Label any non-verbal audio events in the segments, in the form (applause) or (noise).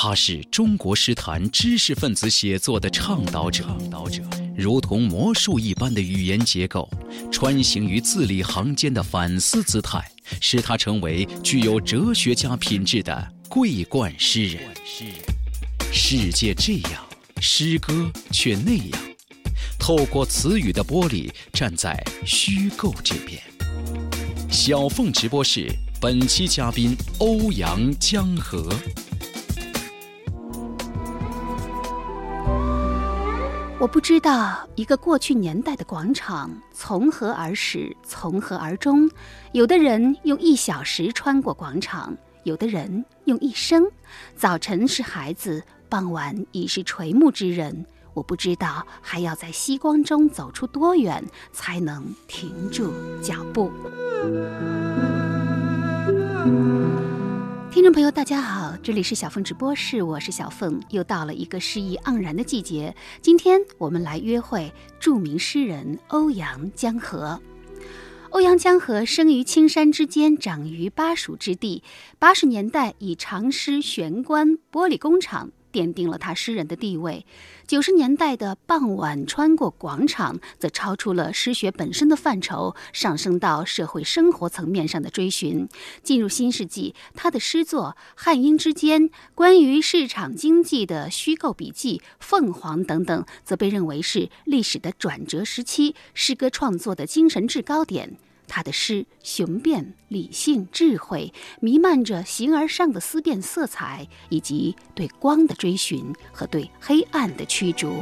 他是中国诗坛知识分子写作的倡导者，倡导者如同魔术一般的语言结构，穿行于字里行间的反思姿态，使他成为具有哲学家品质的桂冠诗人。世界这样，诗歌却那样。透过词语的玻璃，站在虚构这边。小凤直播室本期嘉宾欧阳江河。我不知道一个过去年代的广场从何而始，从何而终。有的人用一小时穿过广场，有的人用一生。早晨是孩子，傍晚已是垂暮之人。我不知道还要在夕光中走出多远，才能停住脚步。听众朋友，大家好，这里是小凤直播室，我是小凤。又到了一个诗意盎然的季节，今天我们来约会著名诗人欧阳江河。欧阳江河生于青山之间，长于巴蜀之地。八十年代以长诗悬关玻璃工厂。奠定了他诗人的地位。九十年代的傍晚穿过广场，则超出了诗学本身的范畴，上升到社会生活层面上的追寻。进入新世纪，他的诗作《汉英之间》、关于市场经济的虚构笔记《凤凰》等等，则被认为是历史的转折时期，诗歌创作的精神制高点。他的诗雄辩、理性、智慧，弥漫着形而上的思辨色彩，以及对光的追寻和对黑暗的驱逐。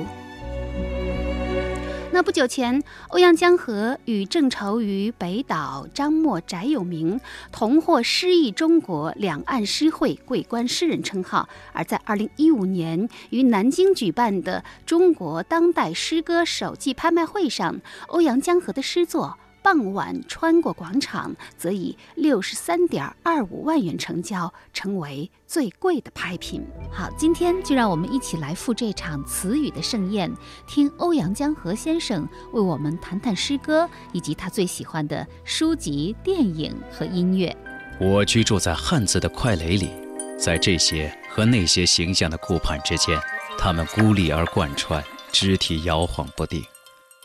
那不久前，欧阳江河与正愁于北岛、张默、翟有明同获诗意中国两岸诗会桂冠诗人称号。而在二零一五年于南京举办的中国当代诗歌首季拍卖会上，欧阳江河的诗作。傍晚穿过广场，则以六十三点二五万元成交，成为最贵的拍品。好，今天就让我们一起来赴这场词语的盛宴，听欧阳江河先生为我们谈谈诗歌，以及他最喜欢的书籍、电影和音乐。我居住在汉字的快垒里，在这些和那些形象的顾盼之间，他们孤立而贯穿，肢体摇晃不定，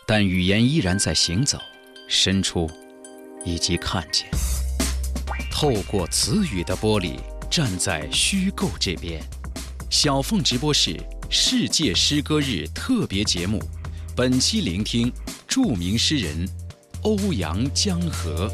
但语言依然在行走。伸出，以及看见，透过词语的玻璃，站在虚构这边。小凤直播室世界诗歌日特别节目，本期聆听著名诗人欧阳江河。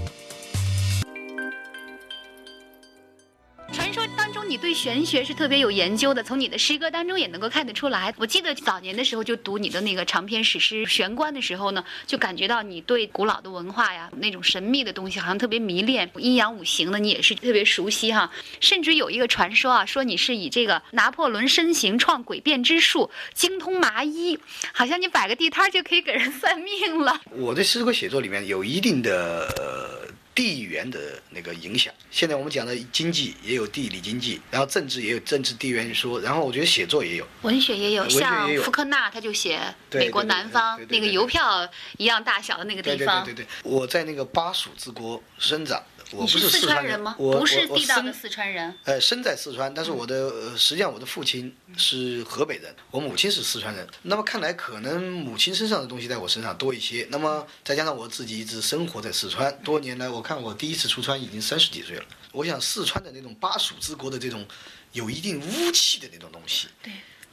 你对玄学是特别有研究的，从你的诗歌当中也能够看得出来。我记得早年的时候就读你的那个长篇史诗《玄关》的时候呢，就感觉到你对古老的文化呀，那种神秘的东西好像特别迷恋。阴阳五行呢，你也是特别熟悉哈。甚至有一个传说啊，说你是以这个拿破仑身形创诡辩之术，精通麻衣，好像你摆个地摊就可以给人算命了。我的诗歌写作里面有一定的。地缘的那个影响，现在我们讲的经济也有地理经济，然后政治也有政治地缘说，然后我觉得写作也有，文学也有，像福克纳他就写美国南方那个邮票一样大小的那个地方。对对对对，我在那个巴蜀之国生长。我不是四川人吗？不是地道的四川人。呃，生在四川，但是我的实际上我的父亲是河北人，我母亲是四川人。那么看来可能母亲身上的东西在我身上多一些。那么再加上我自己一直生活在四川多年来，我看我第一次出川已经三十几岁了。我想四川的那种巴蜀之国的这种有一定污气的那种东西，对，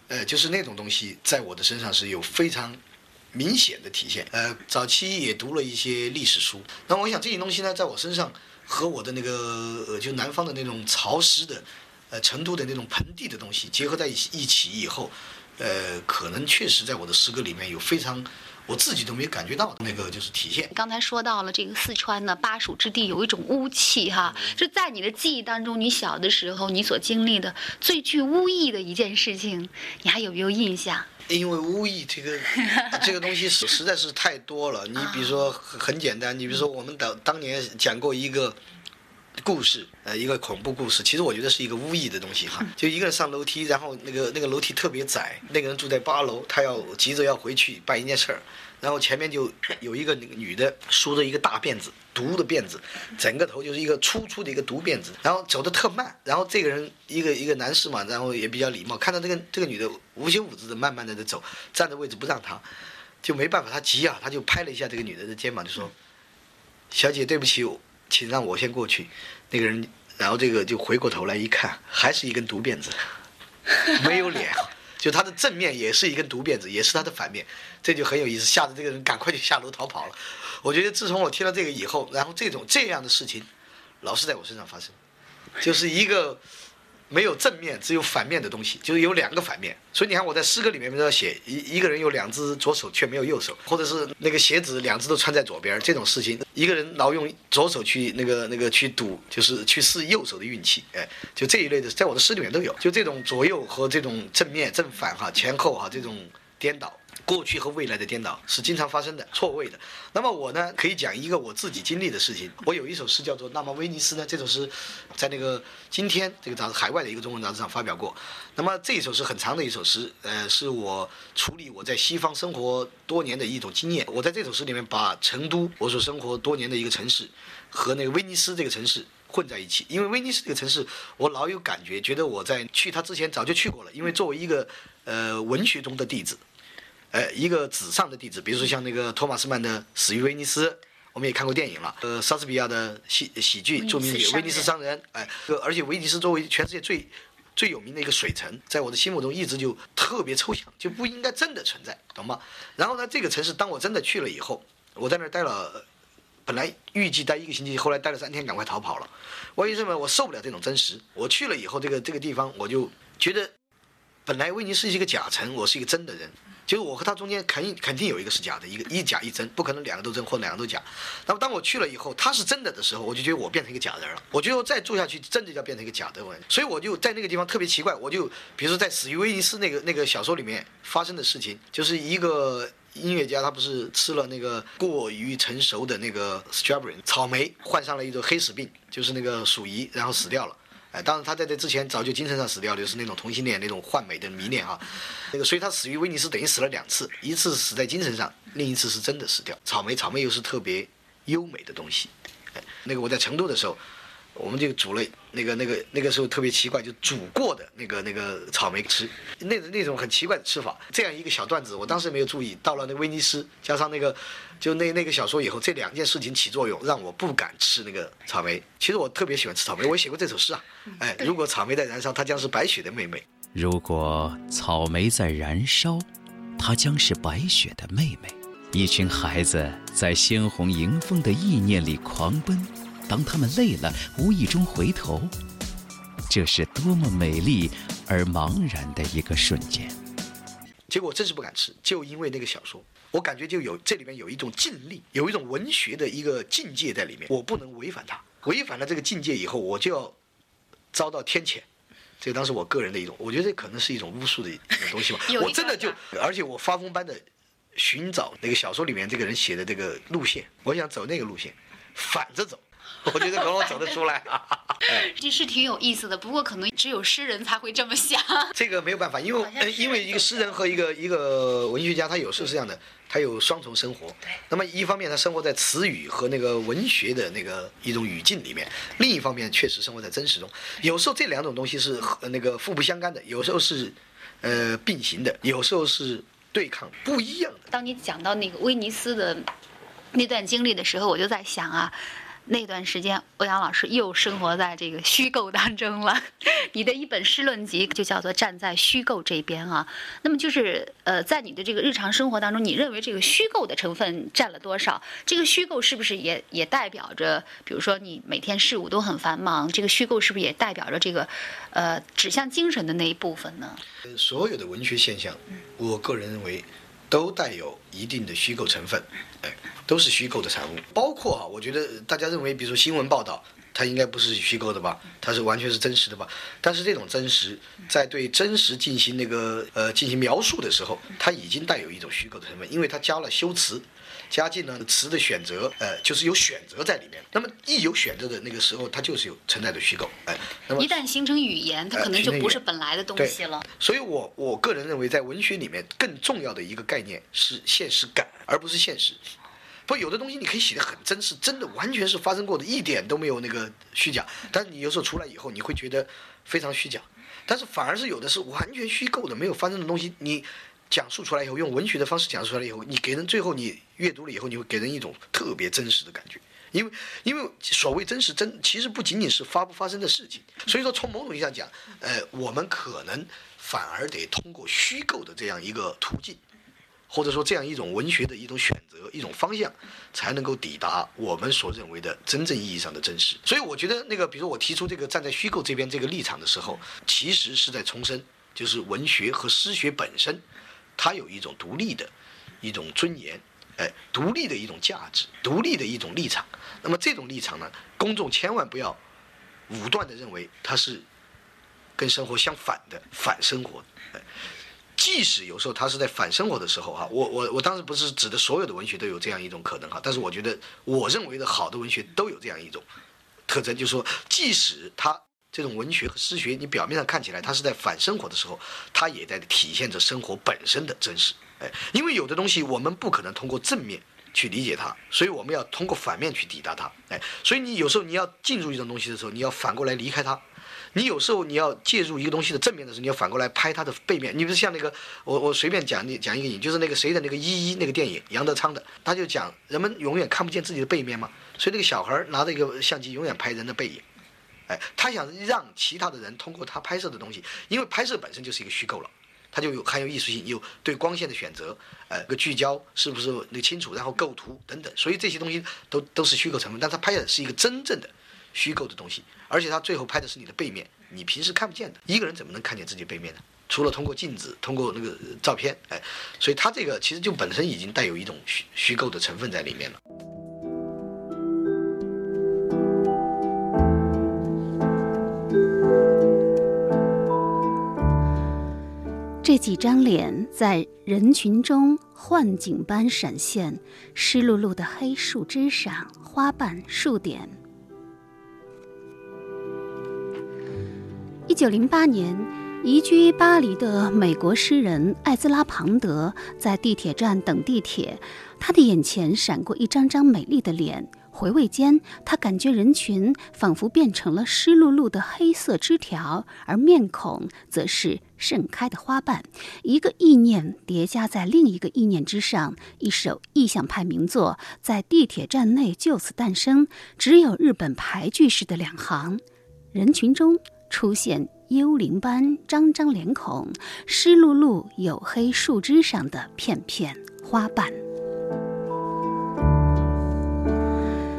呃，就是那种东西在我的身上是有非常明显的体现。呃，早期也读了一些历史书，那我想这些东西呢，在我身上。和我的那个呃，就南方的那种潮湿的，呃，成都的那种盆地的东西结合在一起一起以后，呃，可能确实在我的诗歌里面有非常我自己都没感觉到那个就是体现。刚才说到了这个四川的巴蜀之地有一种巫气哈，就在你的记忆当中，你小的时候你所经历的最具巫意的一件事情，你还有没有印象？因为巫医这个 (laughs) 这个东西实实在是太多了。你比如说很简单，你比如说我们当当年讲过一个故事，呃，一个恐怖故事，其实我觉得是一个巫医的东西哈。(laughs) 就一个人上楼梯，然后那个那个楼梯特别窄，那个人住在八楼，他要急着要回去办一件事儿。然后前面就有一个女的梳着一个大辫子，独的辫子，整个头就是一个粗粗的一个独辫子，然后走的特慢，然后这个人一个一个男士嘛，然后也比较礼貌，看到这个这个女的无休无止的慢慢的在走，站的位置不让她，就没办法，他急啊，他就拍了一下这个女的的肩膀，就说：“小姐，对不起，请让我先过去。”那个人，然后这个就回过头来一看，还是一根独辫子，没有脸。就他的正面也是一根独辫子，也是他的反面，这就很有意思，吓得这个人赶快就下楼逃跑了。我觉得自从我听到这个以后，然后这种这样的事情，老是在我身上发生，就是一个。没有正面，只有反面的东西，就是有两个反面。所以你看我在诗歌里面都要写一一个人有两只左手却没有右手，或者是那个鞋子两只都穿在左边这种事情，一个人老用左手去那个那个去赌，就是去试右手的运气，哎，就这一类的，在我的诗里面都有，就这种左右和这种正面正反哈前后哈这种颠倒。过去和未来的颠倒是经常发生的，错位的。那么我呢，可以讲一个我自己经历的事情。我有一首诗叫做《那么威尼斯》呢，这首诗在那个今天这个杂志海外的一个中文杂志上发表过。那么这一首是很长的一首诗，呃，是我处理我在西方生活多年的一种经验。我在这首诗里面把成都我所生活多年的一个城市和那个威尼斯这个城市混在一起，因为威尼斯这个城市我老有感觉，觉得我在去它之前早就去过了。因为作为一个呃文学中的弟子。呃，一个纸上的地址，比如说像那个托马斯曼的《死于威尼斯》，我们也看过电影了。呃，莎士比亚的喜喜剧著名的《威尼斯商人》，哎，而且威尼斯作为全世界最最有名的一个水城，在我的心目中一直就特别抽象，就不应该真的存在，懂吗？然后呢，这个城市当我真的去了以后，我在那儿待了，本来预计待一个星期，后来待了三天，赶快逃跑了。为什么？我受不了这种真实。我去了以后，这个这个地方，我就觉得，本来威尼斯是一个假城，我是一个真的人。就是我和他中间肯肯定有一个是假的，一个一假一真，不可能两个都真或两个都假。那么当我去了以后，他是真的的时候，我就觉得我变成一个假人了。我觉得我再住下去，真的要变成一个假的人。所以我就在那个地方特别奇怪，我就比如说在《死于威尼斯》那个那个小说里面发生的事情，就是一个音乐家他不是吃了那个过于成熟的那个 strawberry 草莓，患上了一种黑死病，就是那个鼠疫，然后死掉了。当然他在这之前早就精神上死掉了，就是那种同性恋那种幻美的迷恋哈，那个所以他死于威尼斯等于死了两次，一次死在精神上，另一次是真的死掉。草莓，草莓又是特别优美的东西，哎，那个我在成都的时候。我们就煮了那个那个那个时候特别奇怪，就煮过的那个那个草莓吃，那那种很奇怪的吃法。这样一个小段子，我当时没有注意到了那威尼斯，加上那个就那那个小说以后，这两件事情起作用，让我不敢吃那个草莓。其实我特别喜欢吃草莓，我写过这首诗啊。哎，如果草莓在燃烧，它将是白雪的妹妹；如果草莓在燃烧，它将是白雪的妹妹。一群孩子在鲜红迎风的意念里狂奔。当他们累了，无意中回头，这是多么美丽而茫然的一个瞬间。结果我真是不敢吃，就因为那个小说，我感觉就有这里面有一种禁令，有一种文学的一个境界在里面，我不能违反它。违反了这个境界以后，我就要遭到天谴。这当时我个人的一种，我觉得这可能是一种巫术的一个东西吧。(laughs) 我真的就，而且我发疯般的寻找那个小说里面这个人写的这个路线，我想走那个路线，反着走。我觉得可能我走得出来，(laughs) 这是挺有意思的。不过可能只有诗人才会这么想。这个没有办法，因为因为一个诗人和一个一个文学家，他有时候是这样的，他有双重生活。对。那么一方面他生活在词语和那个文学的那个一种语境里面，另一方面确实生活在真实中。有时候这两种东西是那个互不相干的，有时候是呃并行的，有时候是对抗，不一样的。当你讲到那个威尼斯的那段经历的时候，我就在想啊。那段时间，欧阳老师又生活在这个虚构当中了。(laughs) 你的一本诗论集就叫做《站在虚构这边》啊。那么就是呃，在你的这个日常生活当中，你认为这个虚构的成分占了多少？这个虚构是不是也也代表着，比如说你每天事务都很繁忙，这个虚构是不是也代表着这个呃指向精神的那一部分呢？所有的文学现象，我个人认为。都带有一定的虚构成分，哎，都是虚构的产物。包括啊，我觉得大家认为，比如说新闻报道，它应该不是虚构的吧？它是完全是真实的吧？但是这种真实，在对真实进行那个呃进行描述的时候，它已经带有一种虚构的成分，因为它加了修辞，嘉靖呢词的选择，呃，就是有选择在里面。那么一有选择的那个时候，它就是有存在的虚构，哎，那么一旦形成语言，它可能就不是本来的东西了。所以我我个人认为，在文学里面更重要的一个概念是现实感，而不是现实。不，有的东西你可以写的很真实，真的完全是发生过的，一点都没有那个虚假。但是你有时候出来以后，你会觉得非常虚假。但是反而是有的是完全虚构的，没有发生的东西，你讲述出来以后，用文学的方式讲述出来以后，你给人最后你阅读了以后，你会给人一种特别真实的感觉。因为因为所谓真实真，其实不仅仅是发不发生的事情。所以说从某种意义上讲，呃，我们可能反而得通过虚构的这样一个途径。或者说这样一种文学的一种选择、一种方向，才能够抵达我们所认为的真正意义上的真实。所以我觉得，那个比如我提出这个站在虚构这边这个立场的时候，其实是在重申，就是文学和诗学本身，它有一种独立的一种尊严，哎，独立的一种价值，独立的一种立场。那么这种立场呢，公众千万不要武断的认为它是跟生活相反的、反生活。哎。即使有时候他是在反生活的时候哈，我我我当时不是指的所有的文学都有这样一种可能哈，但是我觉得我认为的好的文学都有这样一种特征，就是说，即使他这种文学和诗学，你表面上看起来它是在反生活的时候，它也在体现着生活本身的真实。哎，因为有的东西我们不可能通过正面去理解它，所以我们要通过反面去抵达它。哎，所以你有时候你要进入一种东西的时候，你要反过来离开它。你有时候你要介入一个东西的正面的时候，你要反过来拍它的背面。你不是像那个，我我随便讲你讲一个影，就是那个谁的那个一一那个电影，杨德昌的，他就讲人们永远看不见自己的背面嘛，所以那个小孩拿着一个相机永远拍人的背影，哎，他想让其他的人通过他拍摄的东西，因为拍摄本身就是一个虚构了，它就有含有艺术性，有对光线的选择，呃，个聚焦是不是那个清楚，然后构图等等，所以这些东西都都是虚构成分，但他拍的是一个真正的。虚构的东西，而且他最后拍的是你的背面，你平时看不见的。一个人怎么能看见自己背面呢？除了通过镜子，通过那个照片，哎，所以他这个其实就本身已经带有一种虚虚构的成分在里面了。这几张脸在人群中幻景般闪现，湿漉漉的黑树枝上，花瓣、数点。一九零八年，移居巴黎的美国诗人艾兹拉·庞德在地铁站等地铁，他的眼前闪过一张张美丽的脸。回味间，他感觉人群仿佛变成了湿漉漉的黑色枝条，而面孔则是盛开的花瓣。一个意念叠加在另一个意念之上，一首意象派名作在地铁站内就此诞生。只有日本排句式的两行，人群中。出现幽灵般张张脸孔，湿漉漉黝黑树枝上的片片花瓣。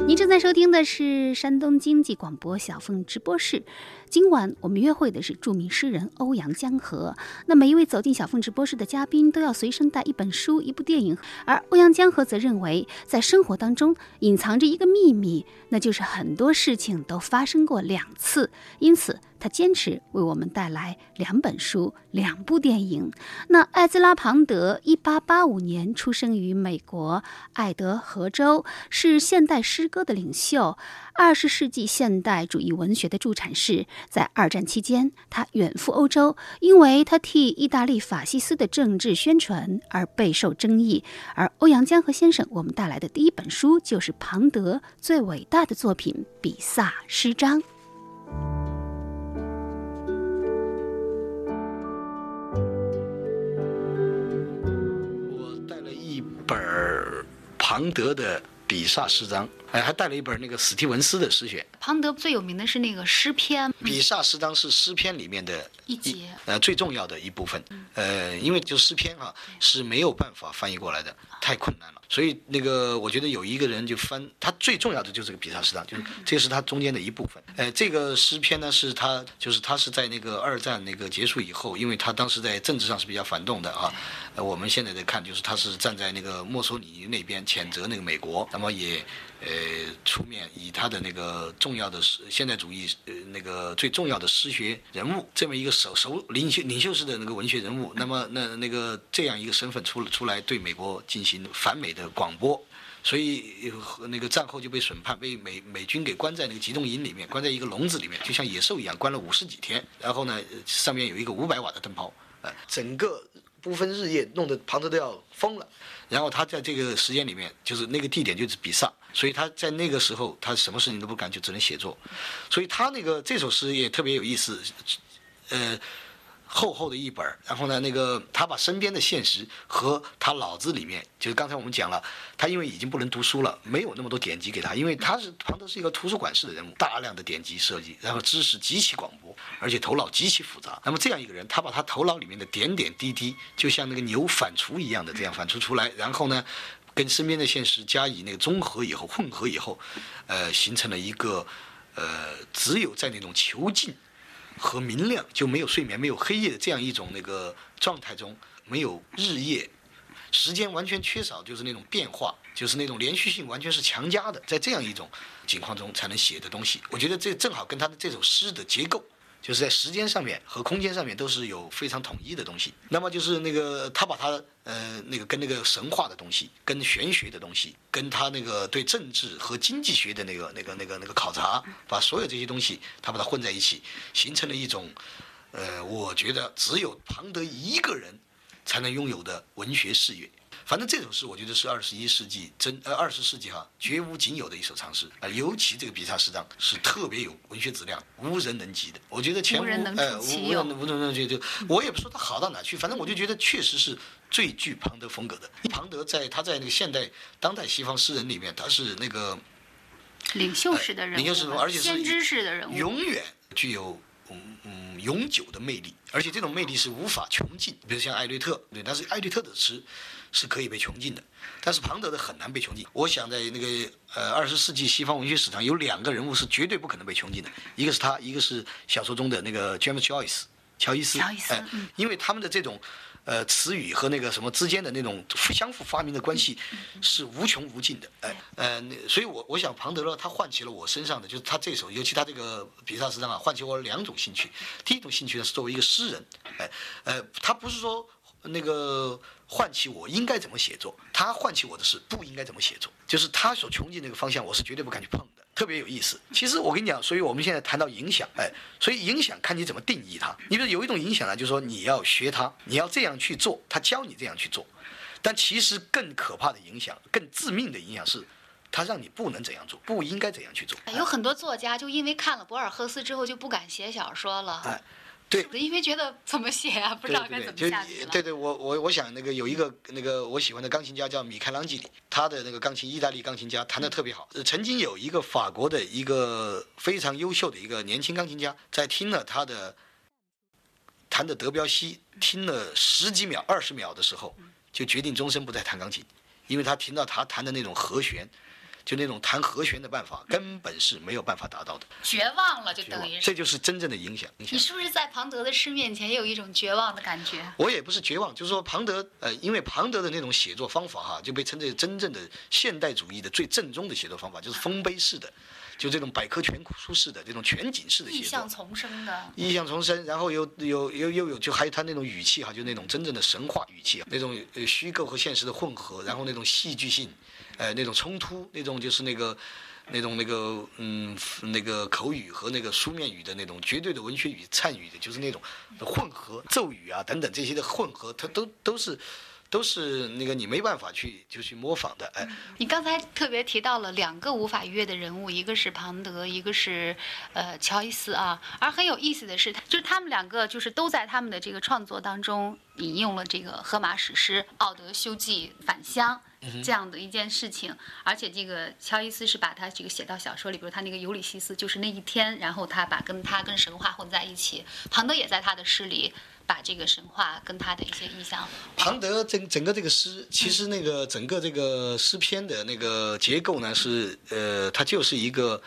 您正在收听的是山东经济广播小凤直播室。今晚我们约会的是著名诗人欧阳江河。那每一位走进小凤直播室的嘉宾都要随身带一本书、一部电影，而欧阳江河则认为，在生活当中隐藏着一个秘密，那就是很多事情都发生过两次。因此，他坚持为我们带来两本书、两部电影。那艾兹拉·庞德，一八八五年出生于美国爱德荷州，是现代诗歌的领袖。二十世纪现代主义文学的助产士，在二战期间，他远赴欧洲，因为他替意大利法西斯的政治宣传而备受争议。而欧阳江河先生，我们带来的第一本书就是庞德最伟大的作品《比萨诗章》。本庞德的。比萨诗章，哎，还带了一本那个史蒂文斯的诗选。庞德最有名的是那个诗篇。比萨诗章是诗篇里面的一节，呃，最重要的一部分。呃，因为就诗篇啊是没有办法翻译过来的，太困难了。所以那个我觉得有一个人就翻，他最重要的就是个比萨诗章，就是这是他中间的一部分。呃，这个诗篇呢是他就是他是在那个二战那个结束以后，因为他当时在政治上是比较反动的啊。呃，我们现在在看就是他是站在那个墨索里尼那边谴责那个美国。那么也，呃，出面以他的那个重要的诗现代主义呃那个最重要的诗学人物这么一个首首领袖领袖式的那个文学人物，(laughs) 那么那那个这样一个身份出出来对美国进行反美的广播，所以那个战后就被审判，被美美军给关在那个集中营里面，关在一个笼子里面，就像野兽一样，关了五十几天。然后呢，上面有一个五百瓦的灯泡，呃，整个不分日夜，弄得庞德都要疯了。然后他在这个时间里面，就是那个地点就是比萨，所以他在那个时候他什么事情都不干，就只能写作。所以他那个这首诗也特别有意思，呃。厚厚的一本然后呢，那个他把身边的现实和他脑子里面，就是刚才我们讲了，他因为已经不能读书了，没有那么多典籍给他，因为他是庞德是一个图书馆式的人物，大量的典籍设计，然后知识极其广博，而且头脑极其复杂。那么这样一个人，他把他头脑里面的点点滴滴，就像那个牛反刍一样的这样反刍出来，然后呢，跟身边的现实加以那个综合以后，混合以后，呃，形成了一个，呃，只有在那种囚禁。和明亮就没有睡眠、没有黑夜的这样一种那个状态中，没有日夜，时间完全缺少，就是那种变化，就是那种连续性完全是强加的，在这样一种情况中才能写的东西。我觉得这正好跟他的这首诗的结构。就是在时间上面和空间上面都是有非常统一的东西。那么就是那个他把他呃那个跟那个神话的东西、跟玄学的东西、跟他那个对政治和经济学的那个那个那个那个考察，把所有这些东西他把它混在一起，形成了一种呃，我觉得只有庞德一个人才能拥有的文学事业。反正这首诗，我觉得是二十一世纪真呃二十世纪哈绝无仅有的一首长诗啊，尤其这个比萨诗章是特别有文学质量，无人能及的。我觉得前无呃无人无人能及就我也不说它好到哪去，反正我就觉得确实是最具庞德风格的。庞德在他在那个现代当代西方诗人里面，他是那个领袖式的人物，领袖式而且是先知式的人物，永远具有。嗯嗯，永久的魅力，而且这种魅力是无法穷尽。比如像艾略特，对，但是艾略特的诗是可以被穷尽的，但是庞德的很难被穷尽。我想在那个呃二十世纪西方文学史上，有两个人物是绝对不可能被穷尽的，一个是他，一个是小说中的那个 James Joyce，乔伊斯。乔伊斯，因为他们的这种。呃，词语和那个什么之间的那种相互发明的关系是无穷无尽的，哎，呃，所以我我想庞德勒他唤起了我身上的，就是他这首，尤其他这个比萨斯章啊，唤起我两种兴趣。第一种兴趣呢是作为一个诗人，哎，呃，他不是说那个唤起我应该怎么写作，他唤起我的是不应该怎么写作，就是他所穷尽那个方向，我是绝对不敢去碰的。特别有意思。其实我跟你讲，所以我们现在谈到影响，哎，所以影响看你怎么定义它。你比如有一种影响呢，就是说你要学他，你要这样去做，他教你这样去做。但其实更可怕的影响，更致命的影响是，他让你不能怎样做，不应该怎样去做。有很多作家就因为看了博尔赫斯之后就不敢写小说了。哎。对，因为觉得怎么写啊，不知道该怎么下去对对，我我我想那个有一个那个我喜欢的钢琴家叫米开朗基里，他的那个钢琴，意大利钢琴家弹得特别好。曾经有一个法国的一个非常优秀的一个年轻钢琴家，在听了他的弹的德彪西，听了十几秒、二十秒的时候，就决定终身不再弹钢琴，因为他听到他弹的那种和弦。就那种弹和弦的办法，根本是没有办法达到的。绝望了，就等于这就是真正的影响。你是不是在庞德的诗面前也有一种绝望的感觉？我也不是绝望，就是说庞德，呃，因为庞德的那种写作方法哈，就被称为真正的现代主义的最正宗的写作方法，就是丰碑式的，就这种百科全书式的这种全景式的写作。意象重生的。意象重生，然后又有又又有，就还有他那种语气哈，就那种真正的神话语气，那种虚构和现实的混合，然后那种戏剧性。呃，那种冲突，那种就是那个，那种那个，嗯，那个口语和那个书面语的那种绝对的文学语参与的，就是那种混合咒语啊等等这些的混合，它都都是。都是那个你没办法去就去模仿的，哎。你刚才特别提到了两个无法逾越的人物，一个是庞德，一个是呃乔伊斯啊。而很有意思的是，就是他们两个就是都在他们的这个创作当中引用了这个荷马史诗《奥德修记》返乡这样的一件事情。而且这个乔伊斯是把他这个写到小说里，比如他那个尤里西斯就是那一天，然后他把跟他跟神话混在一起。庞德也在他的诗里。把这个神话跟他的一些意象，庞德整整个这个诗，其实那个整个这个诗篇的那个结构呢，是呃，它就是一个，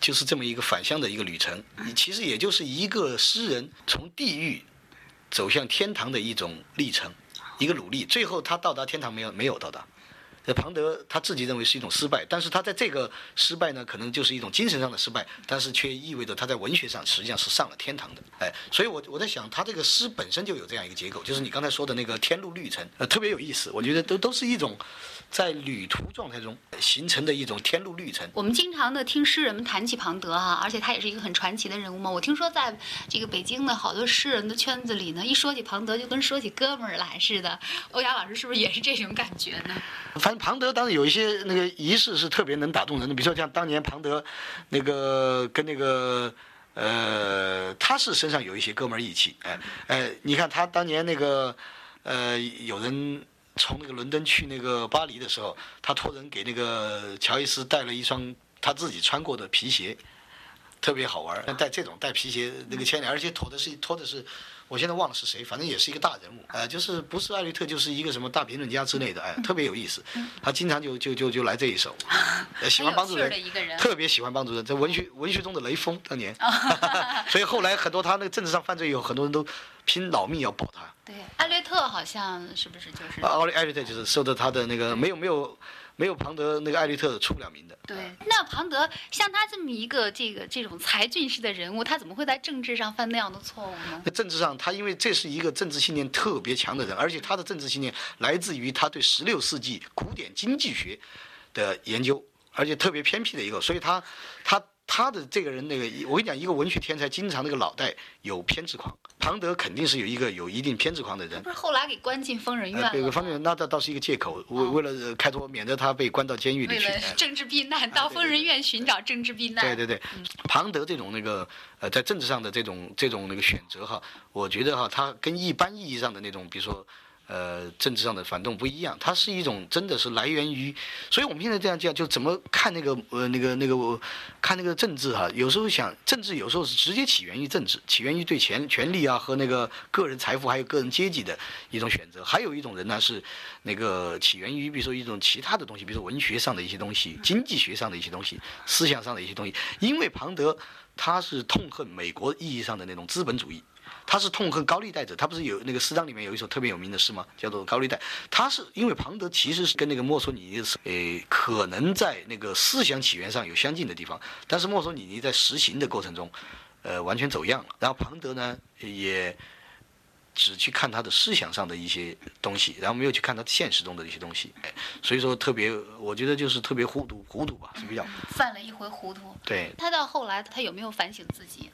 就是这么一个返乡的一个旅程，其实也就是一个诗人从地狱走向天堂的一种历程，一个努力，最后他到达天堂没有没有到达，这庞德他自己认为是一种失败，但是他在这个失败呢，可能就是一种精神上的失败，但是却意味着他在文学上实际上是上了天堂的。哎，所以我我在想，他这个诗本身就有这样一个结构，就是你刚才说的那个天路历程，呃，特别有意思。我觉得都都是一种在旅途状态中形成的一种天路历程。我们经常的听诗人们谈起庞德哈，而且他也是一个很传奇的人物嘛。我听说在这个北京的好多诗人的圈子里呢，一说起庞德就跟说起哥们儿来似的。欧阳老师是不是也是这种感觉呢？反正庞德当然有一些那个仪式是特别能打动人的，比如说像当年庞德那个跟那个呃，他是身上有一些哥们儿义气，哎哎，你看他当年那个呃，有人从那个伦敦去那个巴黎的时候，他托人给那个乔伊斯带了一双他自己穿过的皮鞋，特别好玩但。带这种带皮鞋那个牵连，而且托的是托的是。我现在忘了是谁，反正也是一个大人物，呃，就是不是艾略特，就是一个什么大评论家之类的，哎，特别有意思。他经常就就就就来这一首，(laughs) 喜欢帮助人，特别喜欢帮助人，在文学文学中的雷锋当年。(laughs) (laughs) 所以后来很多他那个政治上犯罪以后，很多人都拼老命要保他。对，艾略特好像是不是就是？奥利艾略特就是受到他的那个没有没有。没有庞德那个艾略特出不了名的。对，那庞德像他这么一个这个这种才俊式的人物，他怎么会在政治上犯那样的错误呢？在政治上，他因为这是一个政治信念特别强的人，而且他的政治信念来自于他对十六世纪古典经济学的研究，而且特别偏僻的一个，所以他他。他的这个人，那个我跟你讲，一个文学天才，经常那个脑袋有偏执狂。庞德肯定是有一个有一定偏执狂的人。不是后来给关进疯人院了？疯人院那倒倒是一个借口，为为了开脱，免得他被关到监狱里去。政治避难，到疯人院寻找政治避难。对对对，庞德这种那个呃，在政治上的这种这种那个选择哈，我觉得哈，他跟一般意义上的那种，比如说。呃，政治上的反动不一样，它是一种真的是来源于，所以我们现在这样讲，就怎么看那个呃那个那个看那个政治哈，有时候想政治有时候是直接起源于政治，起源于对权权力啊和那个个人财富还有个人阶级的一种选择，还有一种人呢是那个起源于比如说一种其他的东西，比如说文学上的一些东西，经济学上的一些东西，思想上的一些东西，因为庞德他是痛恨美国意义上的那种资本主义。他是痛恨高利贷者，他不是有那个诗章里面有一首特别有名的诗吗？叫做《高利贷》。他是因为庞德其实是跟那个墨索里尼，呃，可能在那个思想起源上有相近的地方，但是墨索里尼在实行的过程中，呃，完全走样了。然后庞德呢，也只去看他的思想上的一些东西，然后没有去看他现实中的一些东西。哎，所以说特别，我觉得就是特别糊涂，糊涂吧，是比较犯了一回糊涂。对。他到后来，他有没有反省自己？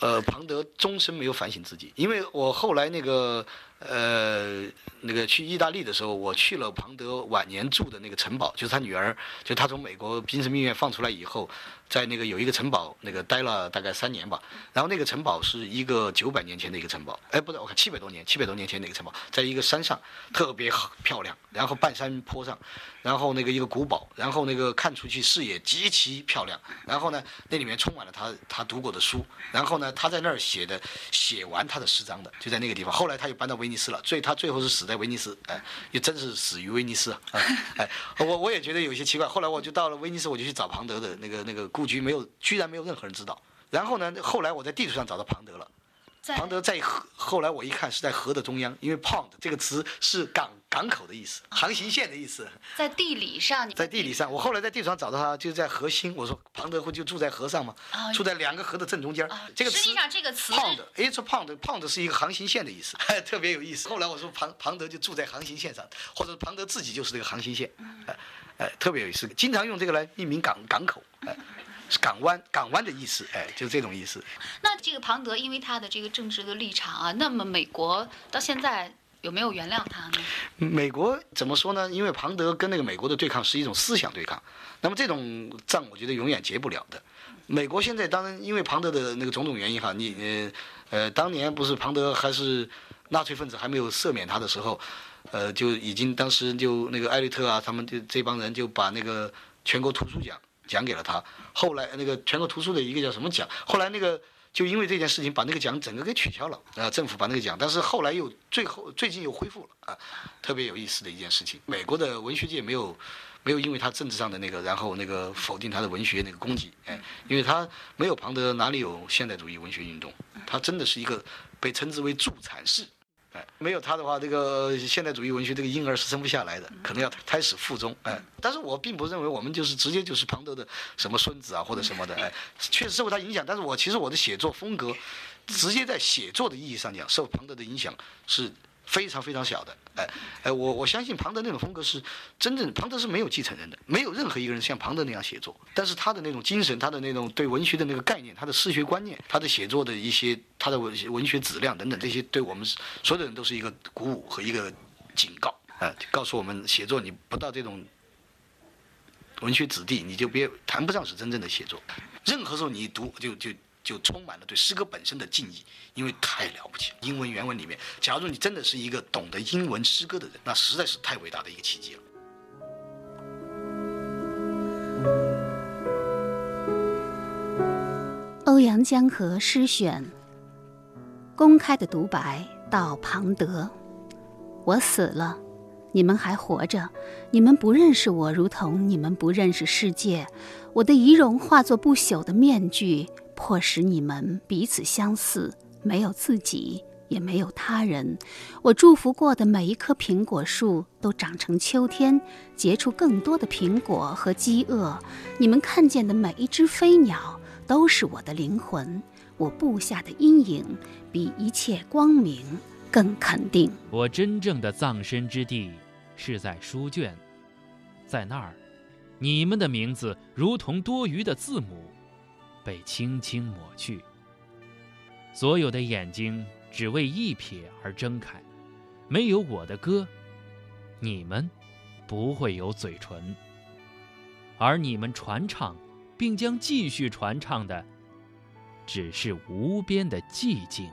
呃，庞德终身没有反省自己，因为我后来那个呃那个去意大利的时候，我去了庞德晚年住的那个城堡，就是他女儿，就他从美国精神病院放出来以后。在那个有一个城堡，那个待了大概三年吧。然后那个城堡是一个九百年前的一个城堡，哎，不对，我看七百多年，七百多年前的一个城堡，在一个山上，特别好漂亮。然后半山坡上，然后那个一个古堡，然后那个看出去视野极其漂亮。然后呢，那里面充满了他他读过的书。然后呢，他在那儿写的，写完他的诗章的，就在那个地方。后来他又搬到威尼斯了，所以他最后是死在威尼斯，哎，也真是死于威尼斯啊！哎，我我也觉得有些奇怪。后来我就到了威尼斯，我就去找庞德的那个那个。故居没有，居然没有任何人知道。然后呢，后来我在地图上找到庞德了。庞德在河，后来我一看是在河的中央，因为 pond 这个词是港港口的意思，航行线的意思。在地理上，在地理上，我后来在地图上找到它，就在河心。我说庞德会就住在河上吗？住在两个河的正中间。这个实际上这个词 pond，it's pond，pond 是一个航行线的意思，(laughs) 特别有意思。后来我说庞庞德就住在航行线上，或者庞德自己就是这个航行线，哎哎，特别有意思，经常用这个来命名港港口，哎。是港湾，港湾的意思，哎，就是这种意思。那这个庞德，因为他的这个政治的立场啊，那么美国到现在有没有原谅他呢？美国怎么说呢？因为庞德跟那个美国的对抗是一种思想对抗，那么这种仗我觉得永远结不了的。美国现在当然因为庞德的那个种种原因哈，你呃呃，当年不是庞德还是纳粹分子还没有赦免他的时候，呃，就已经当时就那个艾略特啊，他们就这帮人就把那个全国图书奖。奖给了他，后来那个全国图书的一个叫什么奖？后来那个就因为这件事情把那个奖整个给取消了啊！政府把那个奖，但是后来又最后最近又恢复了啊！特别有意思的一件事情，美国的文学界没有没有因为他政治上的那个，然后那个否定他的文学那个功绩，哎，因为他没有庞德哪里有现代主义文学运动？他真的是一个被称之为助产士。哎，没有他的话，这个现代主义文学这个婴儿是生不下来的，可能要胎死腹中。哎，但是我并不认为我们就是直接就是庞德的什么孙子啊或者什么的。哎，(laughs) 确实受他影响，但是我其实我的写作风格，直接在写作的意义上讲，受庞德的影响是。非常非常小的，哎，哎，我我相信庞德那种风格是真正，庞德是没有继承人的，没有任何一个人像庞德那样写作。但是他的那种精神，他的那种对文学的那个概念，他的诗学观念，他的写作的一些，他的文文学质量等等，这些对我们所有的人都是一个鼓舞和一个警告，哎，告诉我们写作你不到这种文学子弟，你就别谈不上是真正的写作。任何时候你读就就。就充满了对诗歌本身的敬意，因为太了不起。英文原文里面，假如你真的是一个懂得英文诗歌的人，那实在是太伟大的一个奇迹了。欧阳江河诗选，公开的独白到庞德：我死了，你们还活着，你们不认识我，如同你们不认识世界。我的仪容化作不朽的面具。迫使你们彼此相似，没有自己，也没有他人。我祝福过的每一棵苹果树都长成秋天，结出更多的苹果和饥饿。你们看见的每一只飞鸟都是我的灵魂。我布下的阴影比一切光明更肯定。我真正的葬身之地是在书卷，在那儿，你们的名字如同多余的字母。被轻轻抹去，所有的眼睛只为一瞥而睁开。没有我的歌，你们不会有嘴唇。而你们传唱，并将继续传唱的，只是无边的寂静，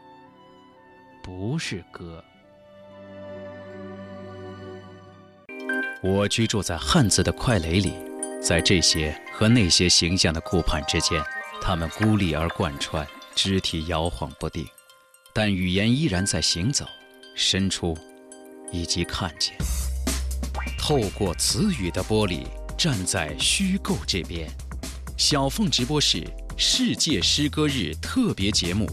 不是歌。我居住在汉字的快垒里，在这些和那些形象的顾盼之间。他们孤立而贯穿，肢体摇晃不定，但语言依然在行走、伸出，以及看见。透过词语的玻璃，站在虚构这边。小凤直播室世界诗歌日特别节目，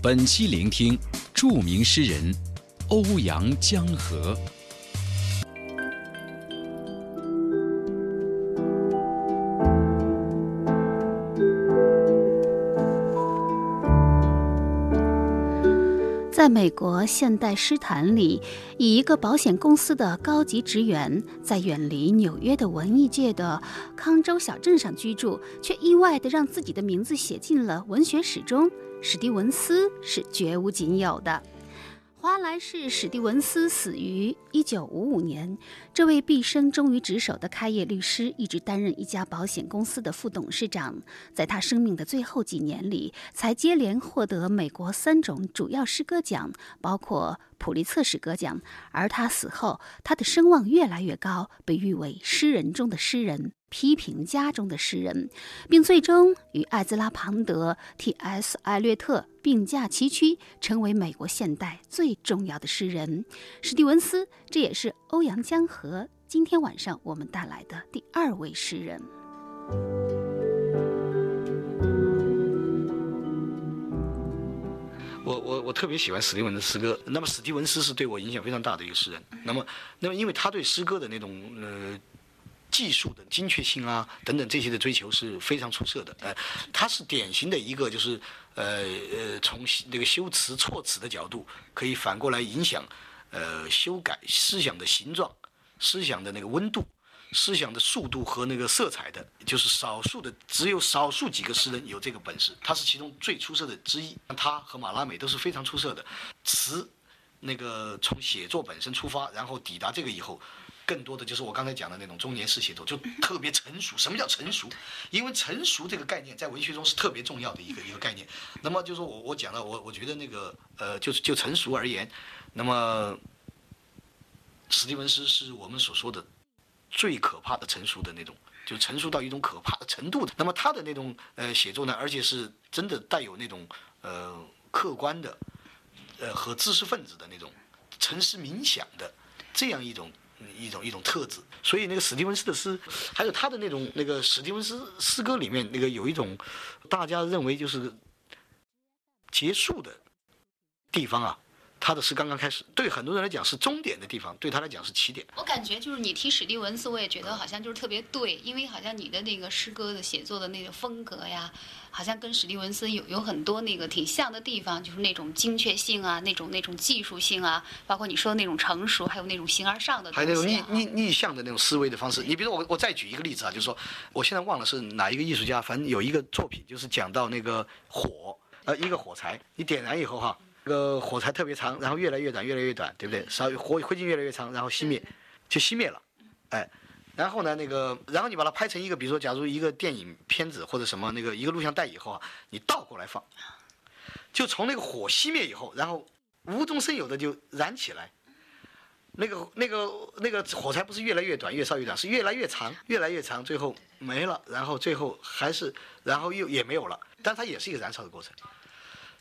本期聆听著名诗人欧阳江河。美国现代诗坛里，以一个保险公司的高级职员，在远离纽约的文艺界的康州小镇上居住，却意外的让自己的名字写进了文学史中，史蒂文斯是绝无仅有的。华莱士·史蒂文斯死于一九五五年。这位毕生忠于职守的开业律师，一直担任一家保险公司的副董事长。在他生命的最后几年里，才接连获得美国三种主要诗歌奖，包括普利策诗歌奖。而他死后，他的声望越来越高，被誉为诗人中的诗人。批评家中的诗人，并最终与艾兹拉·庞德、T.S. 艾略特并驾齐驱，成为美国现代最重要的诗人。史蒂文斯，这也是欧阳江河今天晚上我们带来的第二位诗人。我我我特别喜欢史蒂文的诗歌。那么史蒂文斯是对我影响非常大的一个诗人。那么那么因为他对诗歌的那种呃。技术的精确性啊，等等这些的追求是非常出色的。呃，他是典型的一个，就是呃呃，从那个修辞措辞的角度，可以反过来影响，呃，修改思想的形状、思想的那个温度、思想的速度和那个色彩的，就是少数的，只有少数几个诗人有这个本事。他是其中最出色的之一。他和马拉美都是非常出色的。词，那个从写作本身出发，然后抵达这个以后。更多的就是我刚才讲的那种中年式写作，就特别成熟。什么叫成熟？因为成熟这个概念在文学中是特别重要的一个一个概念。那么就是我我讲了，我我觉得那个呃，就是就成熟而言，那么史蒂文斯是我们所说的最可怕的成熟的那种，就成熟到一种可怕的程度的。那么他的那种呃写作呢，而且是真的带有那种呃客观的呃和知识分子的那种沉思冥想的这样一种。一种一种特质，所以那个史蒂文斯的诗，还有他的那种那个史蒂文斯诗歌里面那个有一种，大家认为就是结束的地方啊，他的诗刚刚开始，对很多人来讲是终点的地方，对他来讲是起点。我感觉就是你提史蒂文斯，我也觉得好像就是特别对，因为好像你的那个诗歌的写作的那个风格呀，好像跟史蒂文斯有有很多那个挺像的地方，就是那种精确性啊，那种那种技术性啊，包括你说的那种成熟，还有那种形而上的、啊，还有那种逆逆逆向的那种思维的方式。你比如我我再举一个例子啊，就是说我现在忘了是哪一个艺术家，反正有一个作品就是讲到那个火，呃，一个火柴，你点燃以后哈。这个火柴特别长，然后越来越短，越来越短，对不对？烧火灰烬越来越长，然后熄灭，就熄灭了，哎，然后呢，那个，然后你把它拍成一个，比如说，假如一个电影片子或者什么那个一个录像带以后啊，你倒过来放，就从那个火熄灭以后，然后无中生有的就燃起来，那个那个那个火柴不是越来越短，越烧越短，是越来越长，越来越长，最后没了，然后最后还是，然后又也没有了，但它也是一个燃烧的过程。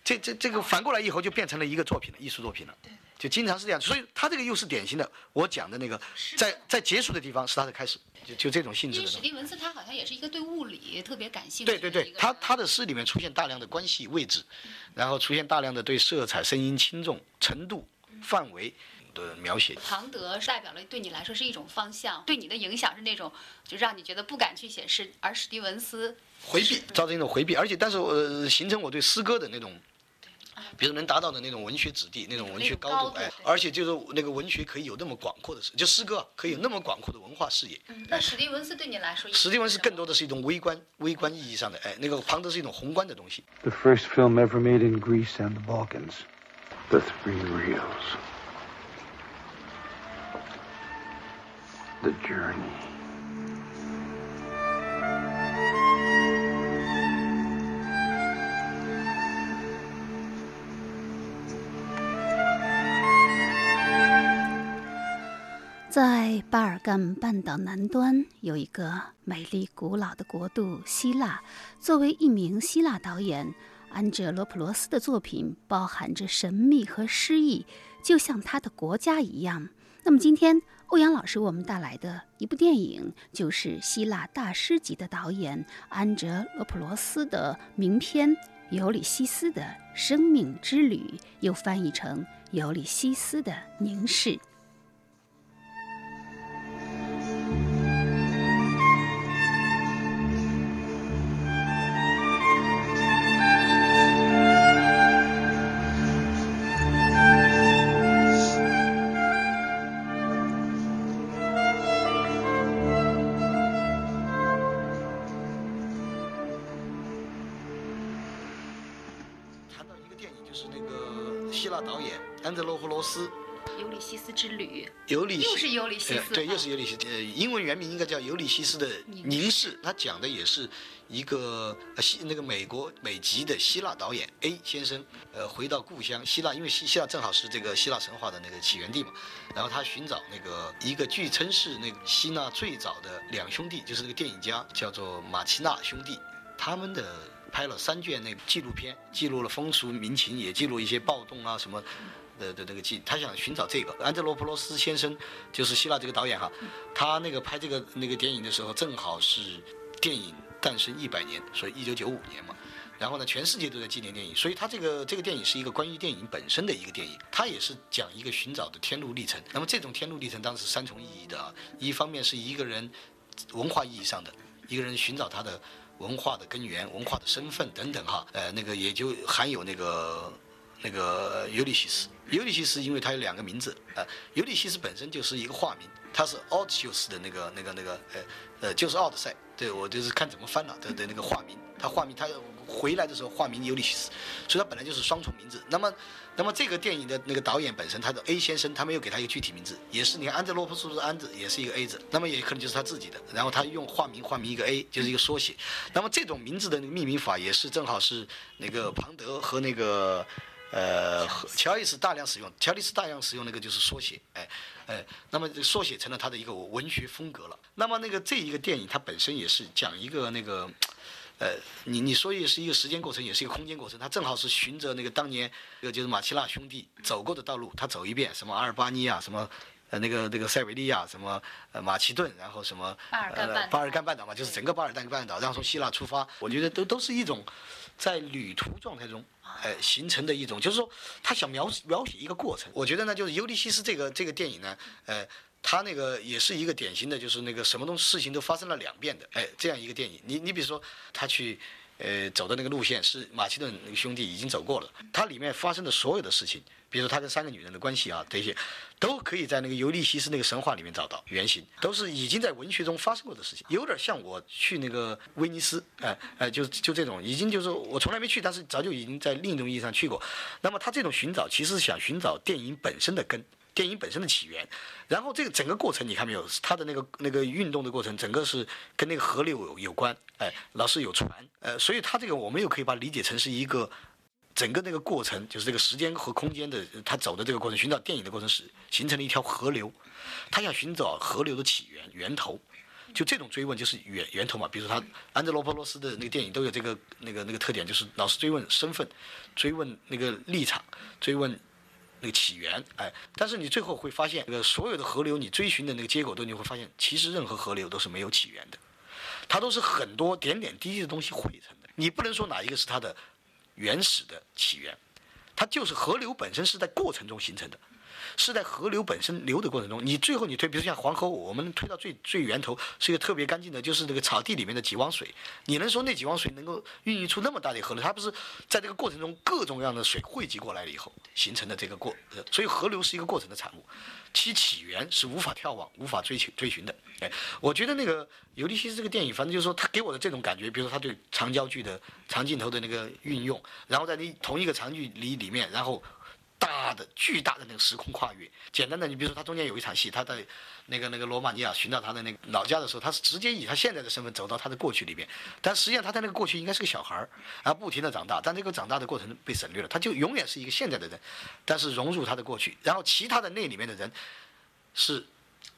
这这这个反过来以后就变成了一个作品了，艺术作品了，就经常是这样。所以他这个又是典型的，我讲的那个，在在结束的地方是他的开始，就就这种性质的。史蒂文斯他好像也是一个对物理特别感兴趣。对对对，他他的诗里面出现大量的关系位置，然后出现大量的对色彩、声音轻重、程度、范围的描写。庞德代表了对你来说是一种方向，对你的影响是那种就让你觉得不敢去写诗，而史蒂文斯回避，造成一种回避，而且但是呃，形成我对诗歌的那种。比如能达到的那种文学子弟，那种文学高度，哎，而且就是那个文学可以有那么广阔的，就诗歌可以有那么广阔的文化视野。那史蒂文斯对你来说，史蒂文斯更多的是一种微观、微观意义上的，哎，那个庞德是一种宏观的东西。The first film ever made in Greece and the Balkans. The three reels. The journey. 在巴尔干半岛南端有一个美丽古老的国度——希腊。作为一名希腊导演，安哲罗普罗斯的作品包含着神秘和诗意，就像他的国家一样。那么，今天欧阳老师为我们带来的一部电影，就是希腊大师级的导演安哲罗普罗斯的名片《尤里西斯的生命之旅》，又翻译成《尤里西斯的凝视》。尤里西又是尤里西斯呃对，又是尤里西斯。呃，英文原名应该叫尤里西斯的凝视。他讲的也是一个呃希那个美国美籍的希腊导演 A 先生，呃，回到故乡希腊，因为希希腊正好是这个希腊神话的那个起源地嘛。然后他寻找那个一个据称是那个希腊最早的两兄弟，就是那个电影家叫做马奇纳兄弟，他们的拍了三卷那个纪录片，记录了风俗民情，也记录一些暴动啊什么。的的那个记，他想寻找这个安德罗普罗斯先生，就是希腊这个导演哈，他那个拍这个那个电影的时候，正好是电影诞生一百年，所以一九九五年嘛。然后呢，全世界都在纪念电影，所以他这个这个电影是一个关于电影本身的一个电影，他也是讲一个寻找的天路历程。那么这种天路历程当时是三重意义的啊，一方面是一个人文化意义上的，一个人寻找他的文化的根源、文化的身份等等哈，呃，那个也就含有那个。那个尤利西斯，尤里西斯因为他有两个名字，呃，尤里西斯本身就是一个化名，他是奥德修斯的那个那个那个，呃呃，就是奥德赛，对我就是看怎么翻了的的那个化名，他化名他回来的时候化名尤里西斯，所以他本来就是双重名字。那么，那么这个电影的那个导演本身，他的 A 先生，他没有给他一个具体名字，也是你看安德罗普斯的安字也是一个 A 字，那么也可能就是他自己的，然后他用化名化名一个 A，就是一个缩写。那么这种名字的那个命名法也是正好是那个庞德和那个。呃，乔伊斯大量使用，乔伊斯大量使用那个就是缩写，哎，哎，那么这缩写成了他的一个文学风格了。那么那个这一个电影它本身也是讲一个那个，呃，你你说也是一个时间过程，也是一个空间过程，它正好是循着那个当年，呃，就是马奇纳兄弟走过的道路，他走一遍，什么阿尔巴尼亚，什么。呃那个那个塞维利亚什么呃马其顿，然后什么巴尔干半岛呃巴尔干半岛嘛，就是整个巴尔干半岛，然后从希腊出发，我觉得都都是一种在旅途状态中。呃，形成的一种，就是说，他想描描写一个过程。我觉得呢，就是《尤利西斯》这个这个电影呢，呃，他那个也是一个典型的，就是那个什么东西事情都发生了两遍的，哎，这样一个电影。你你比如说，他去。呃，走的那个路线是马其顿那个兄弟已经走过了，它里面发生的所有的事情，比如说他跟三个女人的关系啊，这些都可以在那个尤利西斯那个神话里面找到原型，都是已经在文学中发生过的事情，有点像我去那个威尼斯，哎哎，就就这种，已经就是我从来没去，但是早就已经在另一种意义上去过。那么他这种寻找，其实是想寻找电影本身的根。电影本身的起源，然后这个整个过程你看没有？它的那个那个运动的过程，整个是跟那个河流有有关，哎，老是有船，呃，所以它这个我们又可以把它理解成是一个整个那个过程，就是这个时间和空间的它走的这个过程，寻找电影的过程是形成了一条河流，他想寻找河流的起源源头，就这种追问就是源源头嘛。比如说他安德罗波罗斯的那个电影都有这个那个那个特点，就是老是追问身份，追问那个立场，追问。那个起源，哎，但是你最后会发现，这个所有的河流，你追寻的那个结果，都你会发现，其实任何河流都是没有起源的，它都是很多点点滴滴的东西汇成的。你不能说哪一个是它的原始的起源，它就是河流本身是在过程中形成的。是在河流本身流的过程中，你最后你推，比如像黄河，我们推到最最源头是一个特别干净的，就是这个草地里面的几汪水。你能说那几汪水能够孕育出那么大的河流？它不是在这个过程中各种各样的水汇集过来了以后形成的这个过，所以河流是一个过程的产物，其起源是无法眺望、无法追求追寻的。哎，我觉得那个《尤利西斯》这个电影，反正就是说他给我的这种感觉，比如说他对长焦距的长镜头的那个运用，然后在你同一个长距离里面，然后。大的巨大的那个时空跨越，简单的，你比如说他中间有一场戏，他在那个那个罗马尼亚寻找他的那个老家的时候，他是直接以他现在的身份走到他的过去里面，但实际上他在那个过去应该是个小孩儿，然后不停的长大，但这个长大的过程被省略了，他就永远是一个现在的人，但是融入他的过去，然后其他的那里面的人是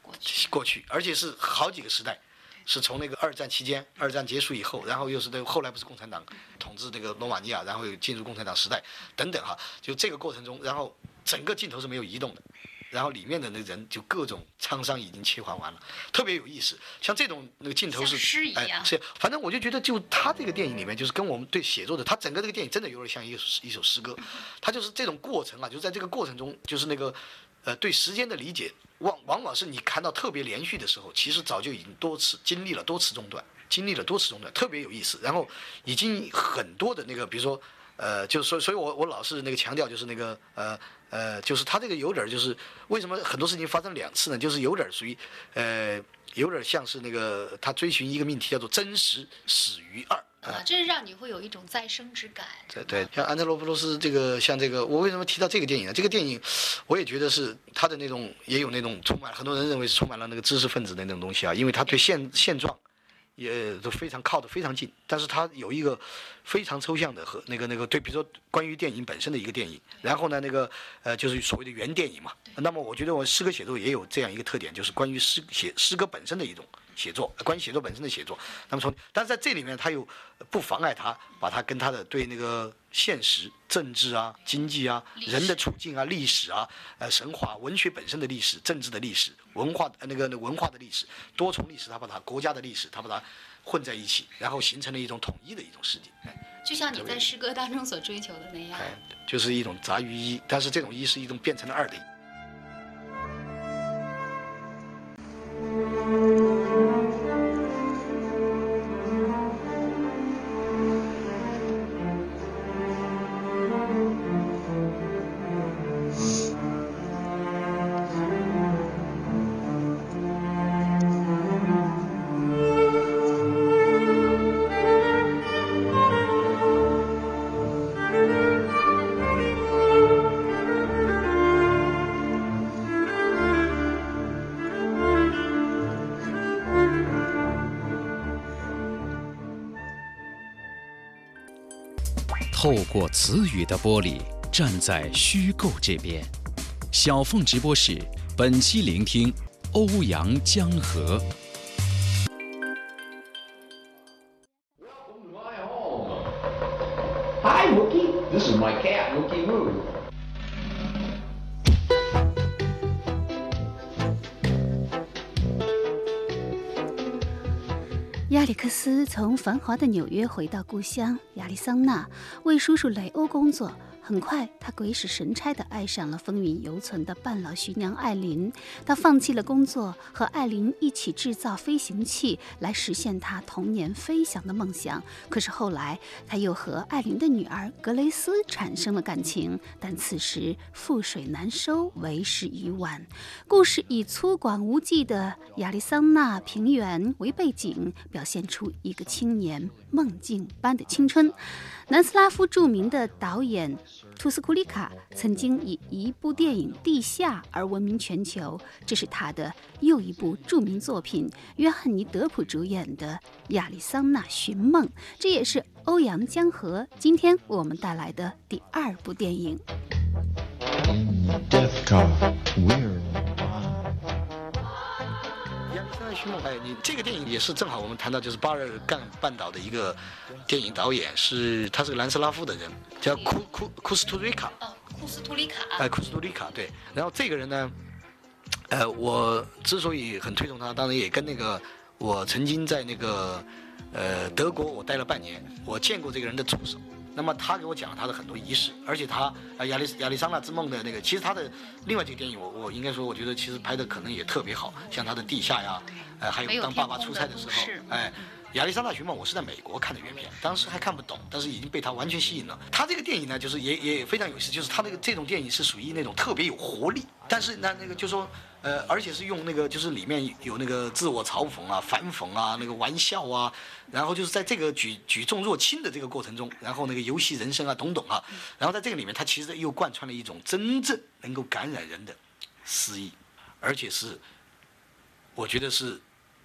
过去，过去，而且是好几个时代。是从那个二战期间，二战结束以后，然后又是那后来不是共产党统治这个罗马尼亚，然后又进入共产党时代等等哈，就这个过程中，然后整个镜头是没有移动的，然后里面的那人就各种沧桑已经切换完了，特别有意思。像这种那个镜头是诗一样，是反正我就觉得就他这个电影里面就是跟我们对写作的，他整个这个电影真的有点像一首一首诗歌，他就是这种过程啊，就在这个过程中就是那个。呃，对时间的理解，往往往是你看到特别连续的时候，其实早就已经多次经历了多次中断，经历了多次中断，特别有意思。然后已经很多的那个，比如说，呃，就是所以，所以我我老是那个强调，就是那个呃呃，就是他这个有点就是为什么很多事情发生两次呢？就是有点属于，呃，有点像是那个他追寻一个命题，叫做真实始于二。啊，这是让你会有一种再生之感。对对，像安德罗普罗斯这个，像这个，我为什么提到这个电影呢？这个电影，我也觉得是他的那种，也有那种充满很多人认为是充满了那个知识分子的那种东西啊，因为他对现现状。也都非常靠得非常近，但是它有一个非常抽象的和那个那个对，比如说关于电影本身的一个电影，然后呢那个呃就是所谓的原电影嘛。那么我觉得我诗歌写作也有这样一个特点，就是关于诗写诗歌本身的一种写作，关于写作本身的写作。那么从但是在这里面，他又不妨碍他把他跟他的对那个。现实、政治啊、经济啊、人的处境啊、历史啊、呃、神话、文学本身的历史、政治的历史、文化那个那文化的历史、多重历史，他把它国家的历史，他把它混在一起，然后形成了一种统一的一种世界。就像你在诗歌当中所追求的那样，就是一种杂于一，但是这种一是一种变成了二的一。词语的玻璃，站在虚构这边。小凤直播室，本期聆听欧阳江河。Welcome to my home. Hi, Wookie. This is my cat, Wookie Woo. 亚历克斯从繁华的纽约回到故乡亚利桑那，为叔叔雷欧工作。很快，他鬼使神差地爱上了风韵犹存的半老徐娘艾琳。他放弃了工作，和艾琳一起制造飞行器，来实现他童年飞翔的梦想。可是后来，他又和艾琳的女儿格雷斯产生了感情，但此时覆水难收，为时已晚。故事以粗犷无际的亚利桑那平原为背景，表现出一个青年梦境般的青春。南斯拉夫著名的导演图斯库里卡曾经以一部电影《地下》而闻名全球，这是他的又一部著名作品。约翰尼·德普主演的《亚利桑那寻梦》，这也是欧阳江河今天我们带来的第二部电影。哎，你这个电影也是正好我们谈到，就是巴尔干半岛的一个电影导演，是他是个南斯拉夫的人，叫库库库斯图瑞卡。哦，库斯图里卡。哎，库斯图里卡，对。然后这个人呢，呃，我之所以很推崇他，当然也跟那个我曾经在那个呃德国我待了半年，我见过这个人的助手。那么他给我讲了他的很多仪式，而且他啊亚历亚历桑那之梦的那个，其实他的另外几个电影，我我应该说，我觉得其实拍的可能也特别好，像他的地下呀，呃还有当爸爸出差的时候，哎，亚历山大寻梦我是在美国看的原片，当时还看不懂，但是已经被他完全吸引了。他这个电影呢，就是也也非常有意思，就是他那个这种电影是属于那种特别有活力，但是那那个就说。呃，而且是用那个，就是里面有那个自我嘲讽啊、反讽啊、那个玩笑啊，然后就是在这个举举重若轻的这个过程中，然后那个游戏人生啊，懂懂啊，然后在这个里面，它其实又贯穿了一种真正能够感染人的诗意，而且是，我觉得是。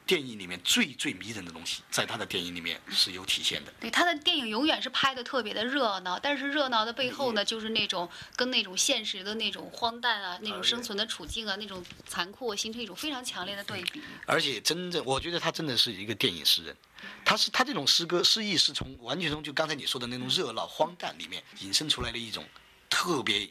电影里面最最迷人的东西，在他的电影里面是有体现的。对他的电影永远是拍的特别的热闹，但是热闹的背后呢，就是那种跟那种现实的那种荒诞啊，那种生存的处境啊，那种残酷，形成一种非常强烈的对比。而且真正，我觉得他真的是一个电影诗人，他是他这种诗歌诗意是从完全从就刚才你说的那种热闹荒诞里面引申出来的一种特别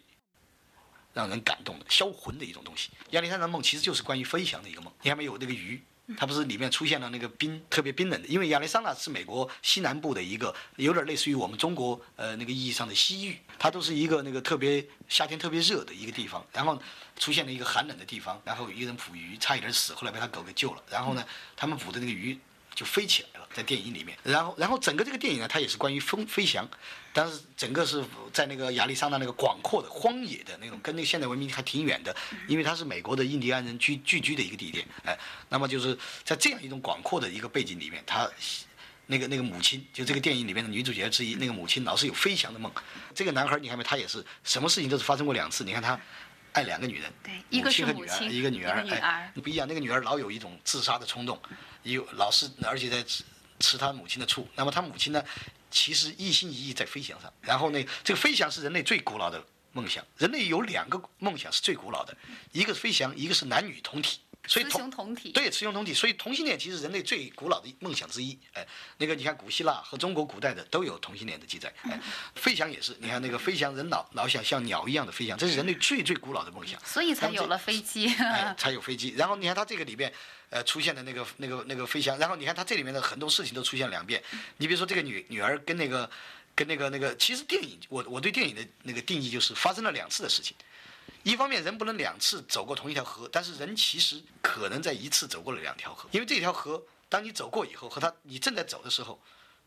让人感动的销魂的一种东西。亚历山大梦其实就是关于飞翔的一个梦，你看没有那个鱼。它不是里面出现了那个冰特别冰冷的，因为亚利桑那是美国西南部的一个，有点类似于我们中国呃那个意义上的西域，它都是一个那个特别夏天特别热的一个地方，然后出现了一个寒冷的地方，然后一个人捕鱼差一点死，后来被他狗给救了，然后呢，他们捕的那个鱼。就飞起来了，在电影里面，然后，然后整个这个电影呢，它也是关于风飞翔，但是整个是在那个亚利桑那那个广阔的荒野的那种，跟那个现代文明还挺远的，因为它是美国的印第安人居聚居的一个地点，哎，那么就是在这样一种广阔的一个背景里面，他那个那个母亲，就这个电影里面的女主角之一，那个母亲老是有飞翔的梦，这个男孩你看没，他也是什么事情都是发生过两次，你看他爱两个女人，对，一个是母亲，一个女儿，哎，不一样，那个女儿老有一种自杀的冲动。有老是，而且在吃吃他母亲的醋。那么她母亲呢，其实一心一意在飞翔上。然后呢，这个飞翔是人类最古老的梦想。人类有两个梦想是最古老的，一个是飞翔，一个是男女同体。所以雌雄同体。对，雌雄同体。所以同性恋其实人类最古老的梦想之一。哎，那个你看古希腊和中国古代的都有同性恋的记载。哎，飞翔也是，你看那个飞翔，人老老想像鸟一样的飞翔，这是人类最最古老的梦想。所以才有了飞机。哎，(laughs) 才有飞机。然后你看它这个里边。呃，出现的那个、那个、那个飞翔，然后你看它这里面的很多事情都出现两遍。你比如说这个女女儿跟那个、跟那个、那个，其实电影我我对电影的那个定义就是发生了两次的事情。一方面人不能两次走过同一条河，但是人其实可能在一次走过了两条河，因为这条河当你走过以后和他你正在走的时候。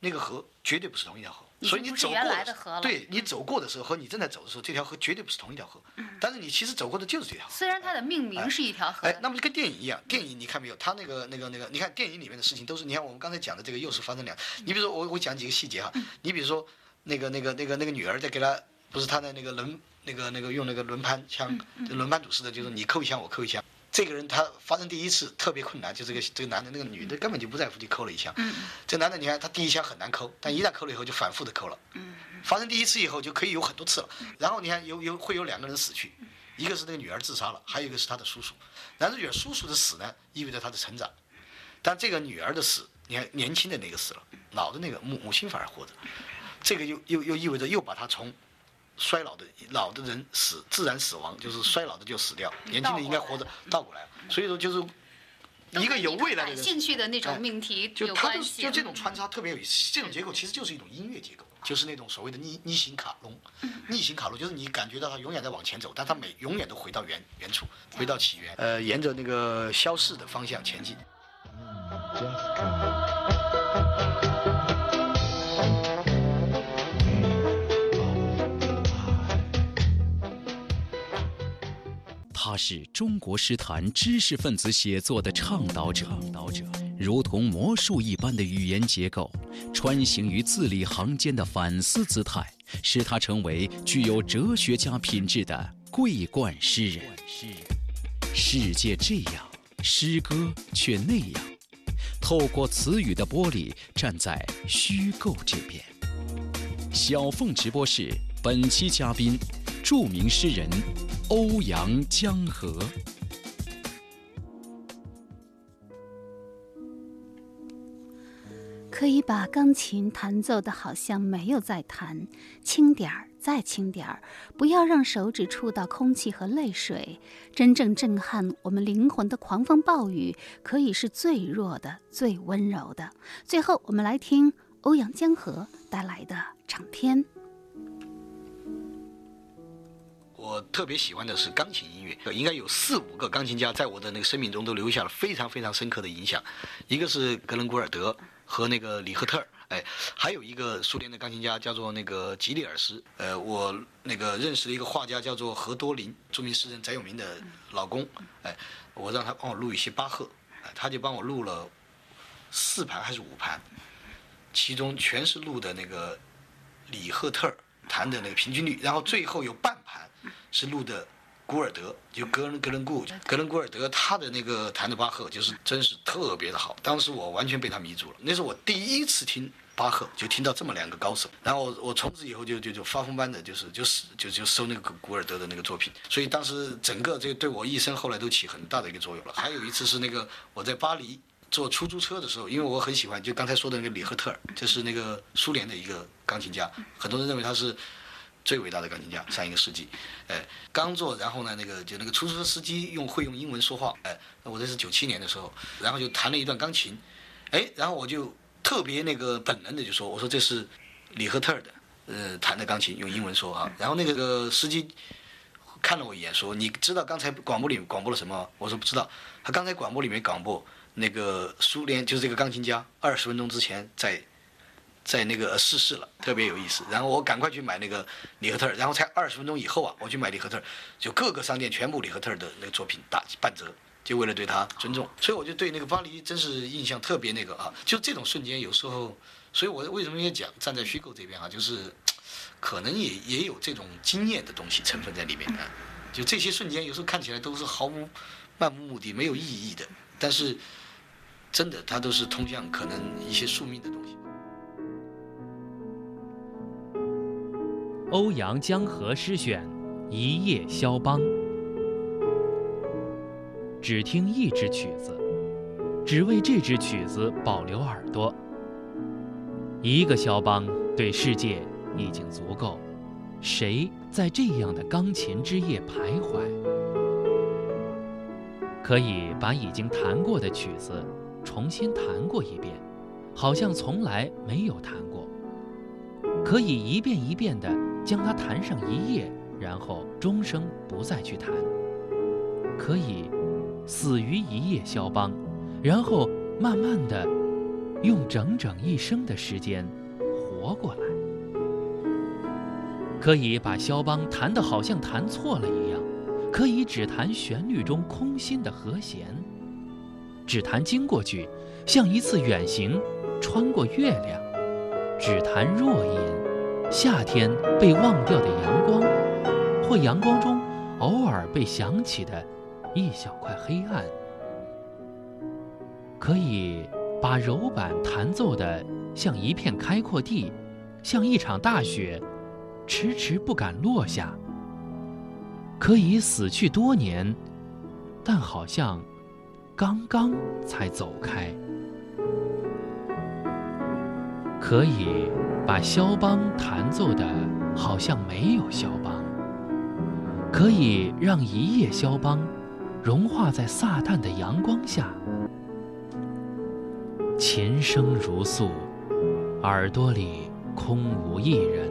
那个河绝对不是同一条河，所以你走过，对你走过的时候和你正在走的时候，这条河绝对不是同一条河。但是你其实走过的就是这条河。虽然它的命名是一条河。哎，那么就跟电影一样，电影你看没有？它那个、那个、那个，你看电影里面的事情都是，你看我们刚才讲的这个又是发生两。你比如说我我讲几个细节哈，你比如说那个、那个、那个、那个女儿在给他，不是他的那个轮那个、那个用那个轮盘枪，轮盘赌似的，就是你扣一枪我扣一枪。这个人他发生第一次特别困难，就这个这个男的，那个女的根本就不在乎，就扣了一枪。这男的你看他第一枪很难扣，但一旦扣了以后就反复的扣了。发生第一次以后就可以有很多次了。然后你看有有会有两个人死去，一个是那个女儿自杀了，还有一个是他的叔叔。男主角叔叔的死呢，意味着他的成长，但这个女儿的死，你看年轻的那个死了，老的那个母母亲反而活着，这个又又又意味着又把他从。衰老的老的人死自然死亡，就是衰老的就死掉，年轻的应该活着倒过来。所以说就是一个有未来的人兴趣的那哎种命题有就它就关系。就这种穿插特别有意思，这种结构其实就是一种音乐结构，就是那种所谓的逆逆行卡隆，逆行卡隆 (laughs) 就是你感觉到它永远在往前走，但它每永远都回到原原处，回到起源，呃，沿着那个消逝的方向前进。他是中国诗坛知识分子写作的倡导者，如同魔术一般的语言结构，穿行于字里行间的反思姿态，使他成为具有哲学家品质的桂冠诗人。世界这样，诗歌却那样。透过词语的玻璃，站在虚构这边。小凤直播室本期嘉宾，著名诗人欧阳江河。可以把钢琴弹奏的好像没有在弹，轻点儿，再轻点儿，不要让手指触到空气和泪水。真正震撼我们灵魂的狂风暴雨，可以是最弱的、最温柔的。最后，我们来听欧阳江河带来的《唱片》。我特别喜欢的是钢琴音乐，应该有四五个钢琴家在我的那个生命中都留下了非常非常深刻的影响，一个是格伦古尔德和那个里赫特，哎，还有一个苏联的钢琴家叫做那个吉利尔斯，呃，我那个认识的一个画家叫做何多林，著名诗人翟永明的老公，哎，我让他帮我录一些巴赫，哎，他就帮我录了四盘还是五盘，其中全是录的那个里赫特弹的那个平均律，然后最后有半盘是录的古尔德，就格伦格伦古格伦古尔德他的那个弹的巴赫就是真是特别的好，当时我完全被他迷住了，那是我第一次听巴赫，就听到这么两个高手，然后我我从此以后就就就发疯般的就是就是就就收那个古古尔德的那个作品，所以当时整个这个对我一生后来都起很大的一个作用了。还有一次是那个我在巴黎。坐出租车的时候，因为我很喜欢，就刚才说的那个里赫特尔，这是那个苏联的一个钢琴家，很多人认为他是最伟大的钢琴家，上一个世纪。哎，刚坐，然后呢，那个就那个出租车司机用会用英文说话，哎，我这是九七年的时候，然后就弹了一段钢琴，哎，然后我就特别那个本能的就说，我说这是李赫特的，呃，弹的钢琴，用英文说啊，然后那个司机。看了我一眼，说：“你知道刚才广播里广播了什么？”我说：“不知道。”他刚才广播里面广播那个苏联就是这个钢琴家，二十分钟之前在在那个逝世了，特别有意思。然后我赶快去买那个里赫特，然后才二十分钟以后啊，我去买里赫特，就各个商店全部里赫特的那个作品打半折，就为了对他尊重。所以我就对那个巴黎真是印象特别那个啊，就这种瞬间有时候，所以我为什么也讲站在虚构这边啊，就是。可能也也有这种经验的东西成分在里面啊，就这些瞬间有时候看起来都是毫无漫无目的、没有意义的，但是真的它都是通向可能一些宿命的东西。欧阳江河诗选《一夜肖邦》，只听一支曲子，只为这支曲子保留耳朵。一个肖邦对世界。已经足够，谁在这样的钢琴之夜徘徊？可以把已经弹过的曲子重新弹过一遍，好像从来没有弹过。可以一遍一遍的将它弹上一夜，然后终生不再去弹。可以死于一夜肖邦，然后慢慢的用整整一生的时间活过来。可以把肖邦弹得好像弹错了一样，可以只弹旋律中空心的和弦，只弹经过句，像一次远行，穿过月亮，只弹弱音，夏天被忘掉的阳光，或阳光中偶尔被想起的一小块黑暗。可以把柔板弹奏的像一片开阔地，像一场大雪。迟迟不敢落下，可以死去多年，但好像刚刚才走开。可以把肖邦弹奏的好像没有肖邦，可以让一夜肖邦融化在撒旦的阳光下，琴声如诉，耳朵里空无一人，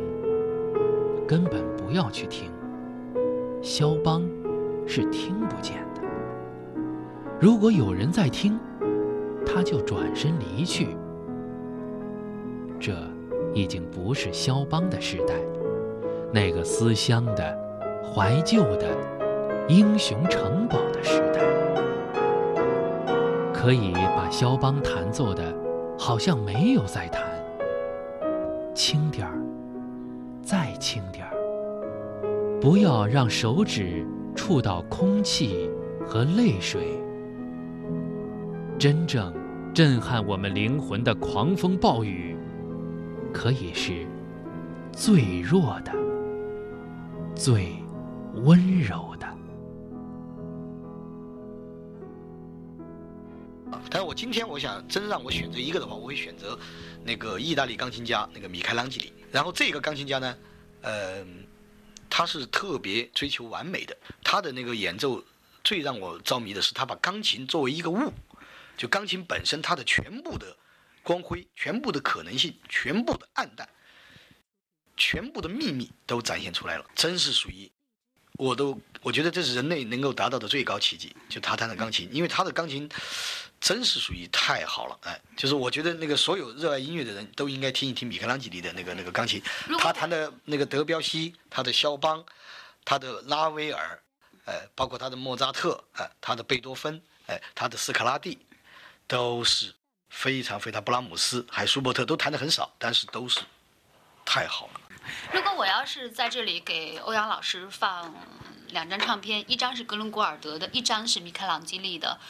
根本不要去听。肖邦是听不见的。如果有人在听，他就转身离去。这已经不是肖邦的时代，那个思乡的、怀旧的、英雄城堡的时代。可以把肖邦弹奏的，好像没有在弹。轻点儿，再轻点儿，不要让手指触到空气和泪水。真正震撼我们灵魂的狂风暴雨，可以是最弱的、最温柔的。但是我今天我想真让我选择一个的话，我会选择那个意大利钢琴家那个米开朗基里。然后这个钢琴家呢，呃，他是特别追求完美的。他的那个演奏最让我着迷的是，他把钢琴作为一个物，就钢琴本身它的全部的光辉、全部的可能性、全部的暗淡、全部的秘密都展现出来了，真是属于。我都我觉得这是人类能够达到的最高奇迹，就他弹的钢琴，因为他的钢琴真是属于太好了，哎，就是我觉得那个所有热爱音乐的人都应该听一听米开朗基里的那个那个钢琴，他弹的那个德彪西，他的肖邦，他的拉威尔，哎，包括他的莫扎特，哎，他的贝多芬，哎，他的斯卡拉蒂，都是非常非常布拉姆斯，还舒伯特都弹的很少，但是都是太好了。如果我要是在这里给欧阳老师放两张唱片，一张是格伦古尔德的，一张是米开朗基利的，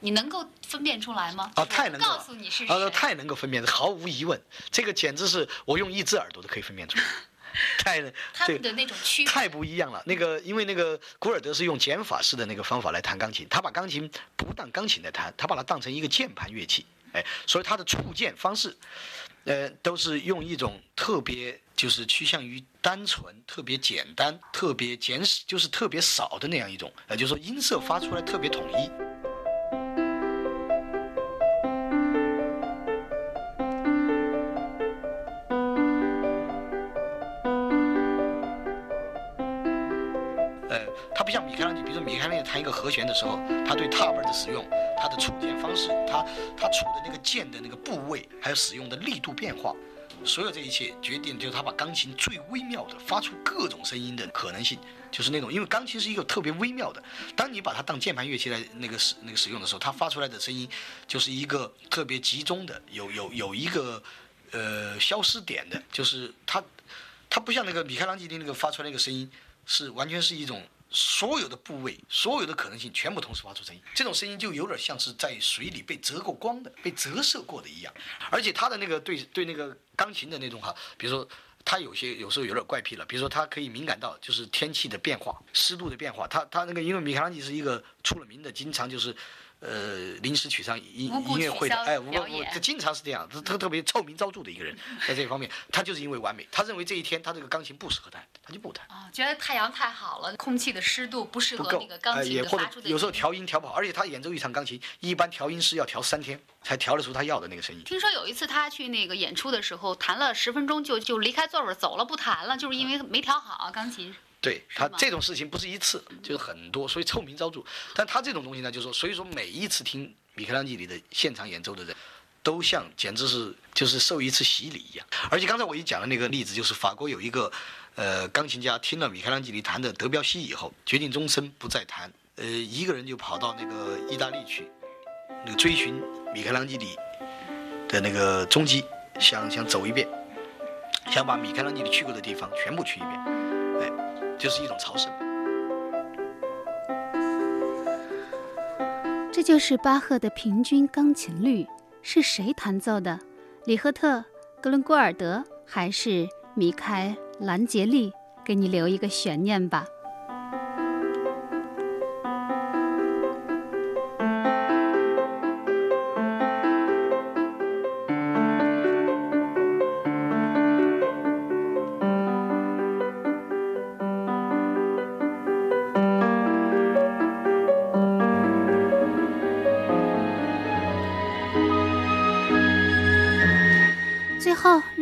你能够分辨出来吗？啊，太能够告诉你是啊，谁。太能够分辨，毫无疑问，这个简直是我用一只耳朵都可以分辨出来，(laughs) 太这个他们的那种区别太不一样了。那个，因为那个古尔德是用减法式的那个方法来弹钢琴，他把钢琴不当钢琴来弹，他把它当成一个键盘乐器，哎，所以他的触键方式，呃，都是用一种特别就是趋向于单纯、特别简单、特别简，就是特别少的那样一种，呃，就是说音色发出来特别统一。呃，它不像米开朗基，比如说米开朗基弹一个和弦的时候，他对踏板的使用，他的触键方式，他他触的那个键的那个部位，还有使用的力度变化，所有这一切决定就是他把钢琴最微妙的发出各种声音的可能性，就是那种，因为钢琴是一个特别微妙的，当你把它当键盘乐器来那个使那个使用的时候，它发出来的声音就是一个特别集中的，有有有一个呃消失点的，就是它它不像那个米开朗基罗那个发出来那个声音，是完全是一种所有的部位、所有的可能性全部同时发出声音。这种声音就有点像是在水里被折过光的、被折射过的一样。而且他的那个对对那个钢琴的那种哈，比如说。他有些有时候有点怪癖了，比如说他可以敏感到就是天气的变化、湿度的变化。他他那个因为米开朗基是一个出了名的，经常就是，呃，临时取上音音乐会的，哎，无表演故这经常是这样，他特特别臭名昭著的一个人，(laughs) 在这方面，他就是因为完美，他认为这一天他这个钢琴不适合弹，他就不弹。哦，觉得太阳太好了，空气的湿度不适合那个，钢呃，琴也或者的发出的有时候调音调不好，而且他演奏一场钢琴，一般调音师要调三天才调得出他要的那个声音。听说有一次他去那个演出的时候，弹了十分钟就就离开座位走了，不弹了，就是因为没调好钢琴。对他这种事情不是一次，就是很多，所以臭名昭著。但他这种东西呢，就是说，所以说每一次听米开朗基里的现场演奏的人，都像简直是就是受一次洗礼一样。而且刚才我一讲的那个例子，就是法国有一个呃钢琴家听了米开朗基里弹的德彪西以后，决定终身不再弹，呃，一个人就跑到那个意大利去，那个追寻米开朗基里的那个踪迹，想想走一遍，想把米开朗基里去过的地方全部去一遍，哎，就是一种朝圣。这就是巴赫的平均钢琴律，是谁弹奏的？里赫特、格伦郭尔德还是米开兰杰利？给你留一个悬念吧。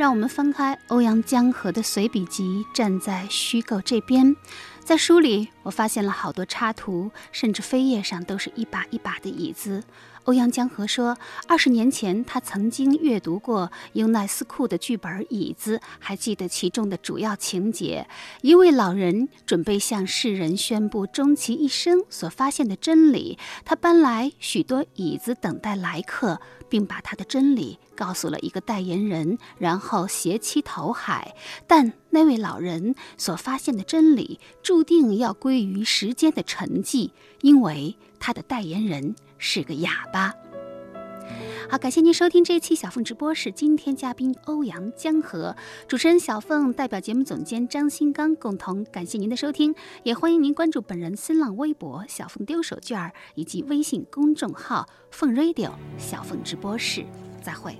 让我们翻开欧阳江河的随笔集，站在虚构这边。在书里，我发现了好多插图，甚至扉页上都是一把一把的椅子。欧阳江河说，二十年前他曾经阅读过尤奈斯库的剧本《椅子》，还记得其中的主要情节：一位老人准备向世人宣布终其一生所发现的真理，他搬来许多椅子等待来客，并把他的真理告诉了一个代言人，然后携妻投海。但那位老人所发现的真理注定要归于时间的沉寂，因为他的代言人。是个哑巴。好，感谢您收听这一期小凤直播室。今天嘉宾欧阳江河，主持人小凤代表节目总监张新刚共同感谢您的收听，也欢迎您关注本人新浪微博小凤丢手绢儿以及微信公众号凤 radio 小凤直播室。再会。